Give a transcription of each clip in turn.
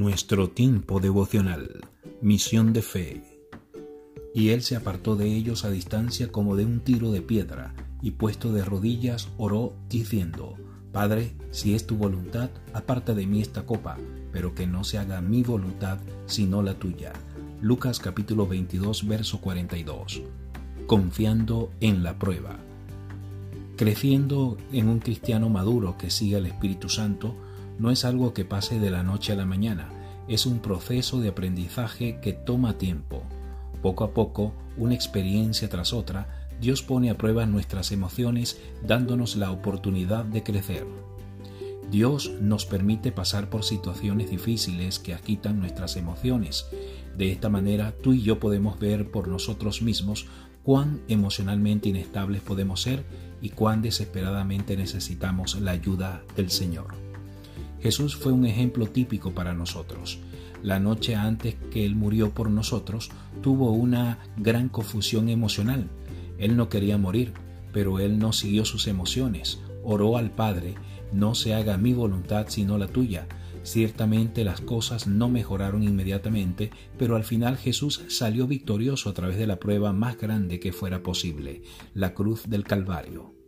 nuestro tiempo devocional, misión de fe. Y él se apartó de ellos a distancia como de un tiro de piedra, y puesto de rodillas oró diciendo, Padre, si es tu voluntad, aparta de mí esta copa, pero que no se haga mi voluntad, sino la tuya. Lucas capítulo 22, verso 42. Confiando en la prueba. Creciendo en un cristiano maduro que siga el Espíritu Santo, no es algo que pase de la noche a la mañana, es un proceso de aprendizaje que toma tiempo. Poco a poco, una experiencia tras otra, Dios pone a prueba nuestras emociones dándonos la oportunidad de crecer. Dios nos permite pasar por situaciones difíciles que agitan nuestras emociones. De esta manera tú y yo podemos ver por nosotros mismos cuán emocionalmente inestables podemos ser y cuán desesperadamente necesitamos la ayuda del Señor. Jesús fue un ejemplo típico para nosotros. La noche antes que Él murió por nosotros, tuvo una gran confusión emocional. Él no quería morir, pero Él no siguió sus emociones. Oró al Padre, no se haga mi voluntad sino la tuya. Ciertamente las cosas no mejoraron inmediatamente, pero al final Jesús salió victorioso a través de la prueba más grande que fuera posible, la cruz del Calvario.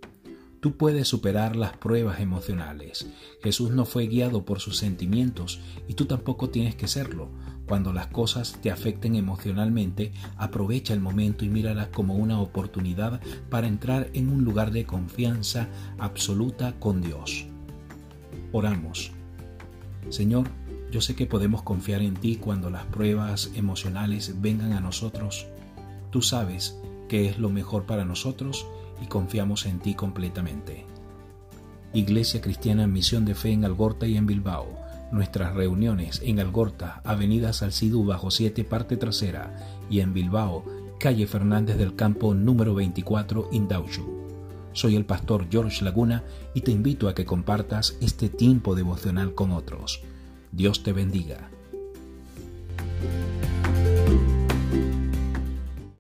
Tú puedes superar las pruebas emocionales. Jesús no fue guiado por sus sentimientos y tú tampoco tienes que serlo. Cuando las cosas te afecten emocionalmente, aprovecha el momento y míralas como una oportunidad para entrar en un lugar de confianza absoluta con Dios. Oramos. Señor, yo sé que podemos confiar en ti cuando las pruebas emocionales vengan a nosotros. Tú sabes qué es lo mejor para nosotros y confiamos en ti completamente. Iglesia Cristiana Misión de Fe en Algorta y en Bilbao. Nuestras reuniones en Algorta, Avenida Salcidú bajo 7, parte trasera, y en Bilbao, calle Fernández del Campo número 24, Indaushu. Soy el pastor George Laguna y te invito a que compartas este tiempo devocional con otros. Dios te bendiga.